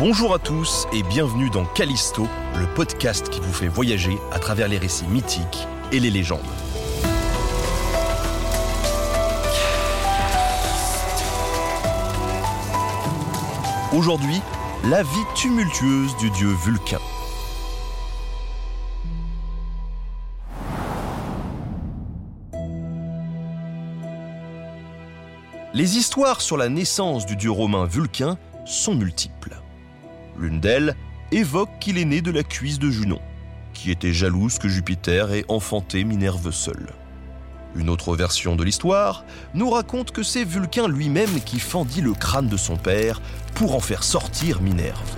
Bonjour à tous et bienvenue dans Callisto, le podcast qui vous fait voyager à travers les récits mythiques et les légendes. Aujourd'hui, la vie tumultueuse du dieu Vulcain. Les histoires sur la naissance du dieu romain Vulcain sont multiples. L'une d'elles évoque qu'il est né de la cuisse de Junon, qui était jalouse que Jupiter ait enfanté Minerve seule. Une autre version de l'histoire nous raconte que c'est Vulcain lui-même qui fendit le crâne de son père pour en faire sortir Minerve.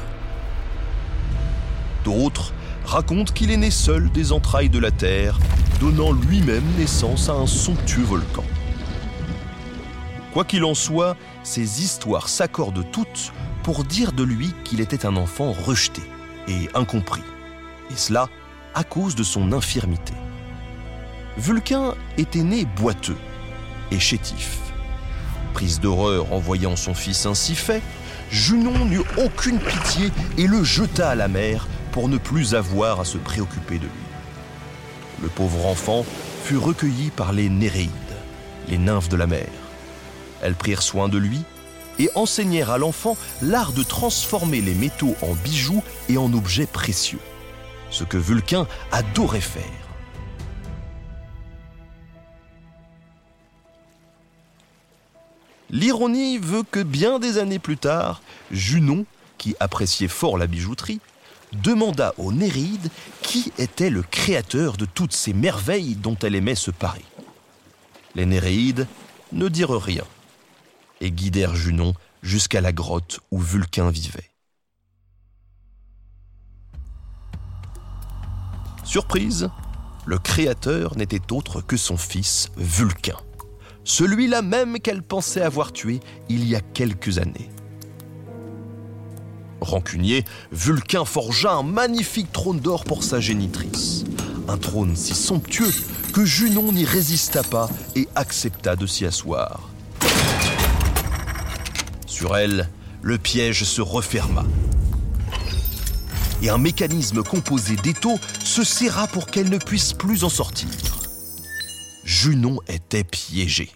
D'autres racontent qu'il est né seul des entrailles de la Terre, donnant lui-même naissance à un somptueux volcan. Quoi qu'il en soit, ces histoires s'accordent toutes pour dire de lui qu'il était un enfant rejeté et incompris, et cela à cause de son infirmité. Vulcain était né boiteux et chétif. Prise d'horreur en voyant son fils ainsi fait, Junon n'eut aucune pitié et le jeta à la mer pour ne plus avoir à se préoccuper de lui. Le pauvre enfant fut recueilli par les Néréides, les nymphes de la mer. Elles prirent soin de lui et enseignèrent à l'enfant l'art de transformer les métaux en bijoux et en objets précieux, ce que Vulcain adorait faire. L'ironie veut que bien des années plus tard, Junon, qui appréciait fort la bijouterie, demanda aux Néréides qui était le créateur de toutes ces merveilles dont elle aimait se parer. Les Néréides ne dirent rien et guidèrent Junon jusqu'à la grotte où Vulcain vivait. Surprise, le créateur n'était autre que son fils Vulcain, celui-là même qu'elle pensait avoir tué il y a quelques années. Rancunier, Vulcain forgea un magnifique trône d'or pour sa génitrice. Un trône si somptueux que Junon n'y résista pas et accepta de s'y asseoir. Sur le piège se referma. Et un mécanisme composé d'étaux se serra pour qu'elle ne puisse plus en sortir. Junon était piégée.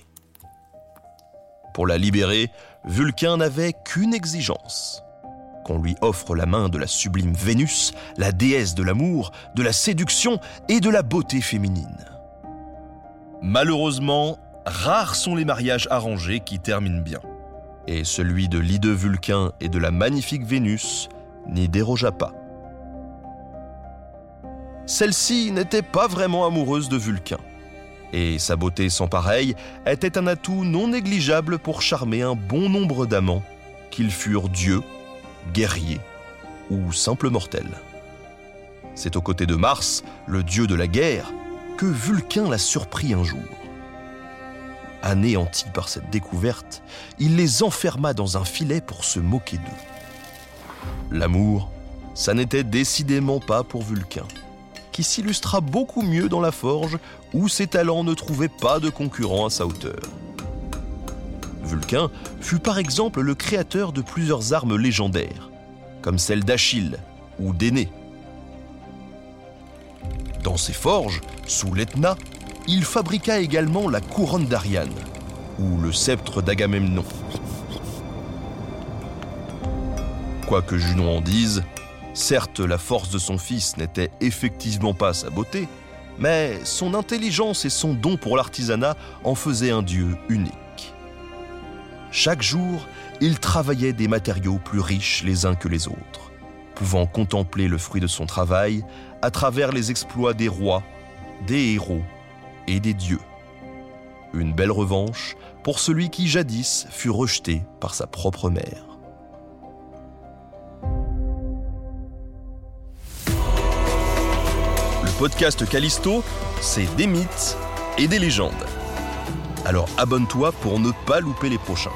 Pour la libérer, Vulcain n'avait qu'une exigence qu'on lui offre la main de la sublime Vénus, la déesse de l'amour, de la séduction et de la beauté féminine. Malheureusement, rares sont les mariages arrangés qui terminent bien et celui de l'hideux Vulcain et de la magnifique Vénus n'y dérogea pas. Celle-ci n'était pas vraiment amoureuse de Vulcain, et sa beauté sans pareille était un atout non négligeable pour charmer un bon nombre d'amants, qu'ils furent dieux, guerriers ou simples mortels. C'est aux côtés de Mars, le dieu de la guerre, que Vulcain la surprit un jour. Anéanti par cette découverte, il les enferma dans un filet pour se moquer d'eux. L'amour, ça n'était décidément pas pour Vulcain, qui s'illustra beaucoup mieux dans la forge où ses talents ne trouvaient pas de concurrent à sa hauteur. Vulcain fut par exemple le créateur de plusieurs armes légendaires, comme celle d'Achille ou d'Énée. Dans ses forges, sous l'Etna, il fabriqua également la couronne d'Ariane, ou le sceptre d'Agamemnon. Quoi que Junon en dise, certes la force de son fils n'était effectivement pas sa beauté, mais son intelligence et son don pour l'artisanat en faisaient un dieu unique. Chaque jour, il travaillait des matériaux plus riches les uns que les autres, pouvant contempler le fruit de son travail à travers les exploits des rois, des héros et des dieux. Une belle revanche pour celui qui jadis fut rejeté par sa propre mère. Le podcast Callisto, c'est des mythes et des légendes. Alors abonne-toi pour ne pas louper les prochains.